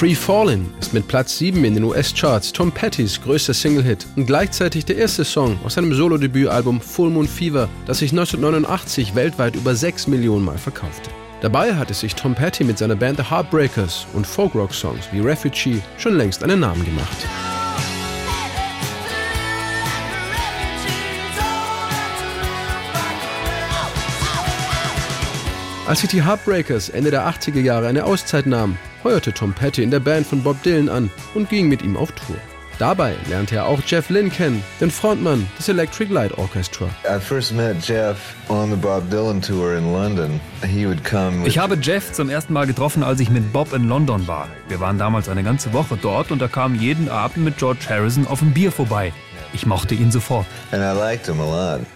Free Fallin' ist mit Platz 7 in den US-Charts Tom Pettys größter Single-Hit und gleichzeitig der erste Song aus seinem Solo-Debütalbum Full Moon Fever, das sich 1989 weltweit über 6 Millionen Mal verkaufte. Dabei hatte sich Tom Petty mit seiner Band The Heartbreakers und Folk-Rock-Songs wie Refugee schon längst einen Namen gemacht. Als sich die Heartbreakers Ende der 80er Jahre eine Auszeit nahmen, heuerte Tom Petty in der Band von Bob Dylan an und ging mit ihm auf Tour. Dabei lernte er auch Jeff Lynne kennen, den Frontmann des Electric Light Orchestra. Ich habe Jeff zum ersten Mal getroffen, als ich mit Bob in London war. Wir waren damals eine ganze Woche dort und er kam jeden Abend mit George Harrison auf ein Bier vorbei. Ich mochte ihn sofort.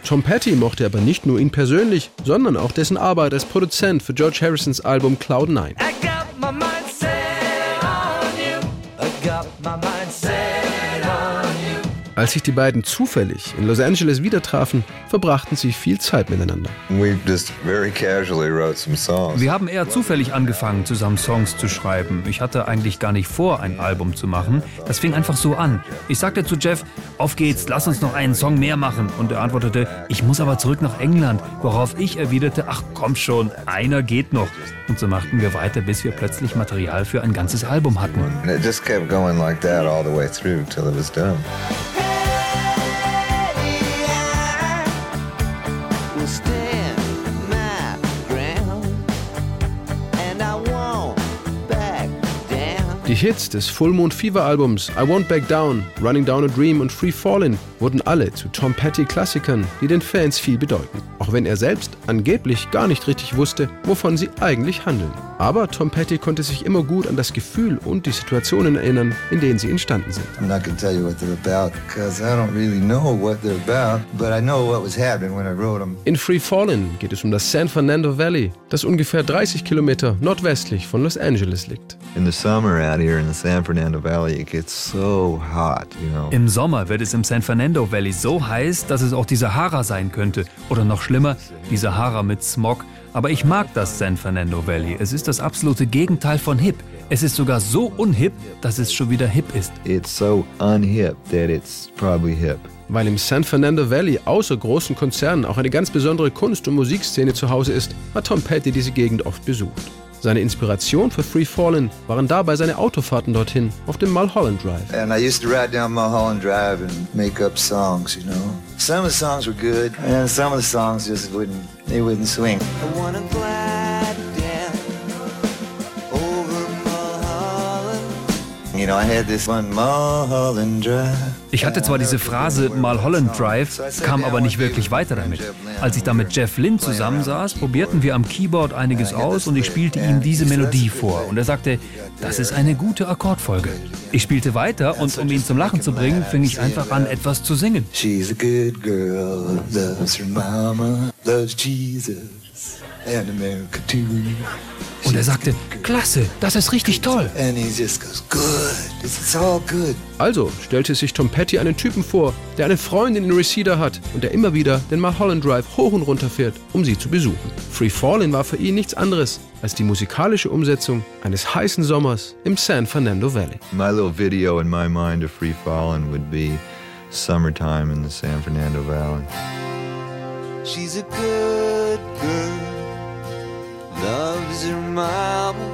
Tom Petty mochte aber nicht nur ihn persönlich, sondern auch dessen Arbeit als Produzent für George Harrisons Album Cloud 9. Als sich die beiden zufällig in Los Angeles wieder trafen, verbrachten sie viel Zeit miteinander. Wir haben eher zufällig angefangen, zusammen Songs zu schreiben. Ich hatte eigentlich gar nicht vor, ein Album zu machen. Das fing einfach so an. Ich sagte zu Jeff, auf geht's, lass uns noch einen Song mehr machen. Und er antwortete, ich muss aber zurück nach England. Worauf ich erwiderte, ach komm schon, einer geht noch. Und so machten wir weiter, bis wir plötzlich Material für ein ganzes Album hatten. And it just kept going like that all the way through till it was done. Die Hits des Full Moon Fever Albums I Won't Back Down, Running Down a Dream und Free Fallin' wurden alle zu Tom Petty Klassikern, die den Fans viel bedeuten. Auch wenn er selbst angeblich gar nicht richtig wusste, wovon sie eigentlich handeln. Aber Tom Petty konnte sich immer gut an das Gefühl und die Situationen erinnern, in denen sie entstanden sind. In Free Fallin' geht es um das San Fernando Valley, das ungefähr 30 Kilometer nordwestlich von Los Angeles liegt. In the summer out here in the San Fernando Valley, it gets so hot, you know. Im Sommer wird es im San Fernando Valley so heiß, dass es auch die Sahara sein könnte. Oder noch schlimmer, die Sahara mit Smog. Aber ich mag das San Fernando Valley. Es ist das absolute Gegenteil von hip. Es ist sogar so unhip, dass es schon wieder hip ist. It's so unhip that it's probably hip. Weil im San Fernando Valley außer großen Konzernen auch eine ganz besondere Kunst- und Musikszene zu Hause ist, hat Tom Petty diese Gegend oft besucht. Seine Inspiration für Free Fallin' waren dabei seine Autofahrten dorthin auf dem Mulholland Drive. And I used to ride down Mulholland Drive and make up songs, you know. Some of the songs were good and some of the songs just wouldn't they wouldn't swing. I wanna glide down Ich hatte zwar diese Phrase mal Holland Drive, kam aber nicht wirklich weiter damit. Als ich da mit Jeff Lynn zusammensaß, probierten wir am Keyboard einiges aus und ich spielte ihm diese Melodie vor. Und er sagte, das ist eine gute Akkordfolge. Ich spielte weiter und um ihn zum Lachen zu bringen, fing ich einfach an, etwas zu singen. She's a good girl, loves her mama, loves Jesus. Und er sagte, klasse, das ist richtig toll. Also stellte sich Tom Petty einen Typen vor, der eine Freundin in Reseda hat und der immer wieder den Mulholland Drive hoch und runter fährt, um sie zu besuchen. Free Fallin' war für ihn nichts anderes als die musikalische Umsetzung eines heißen Sommers im San Fernando Valley. My little video in my mind of Free Fallin' would be summertime in the San Fernando Valley. She's a good girl. Loves her mama,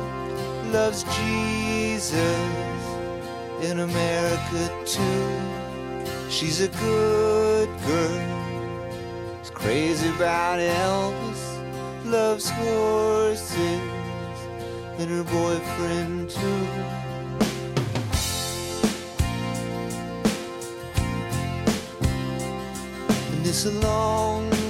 loves Jesus in America too. She's a good girl, she's crazy about Elvis, loves horses and her boyfriend too. And it's a long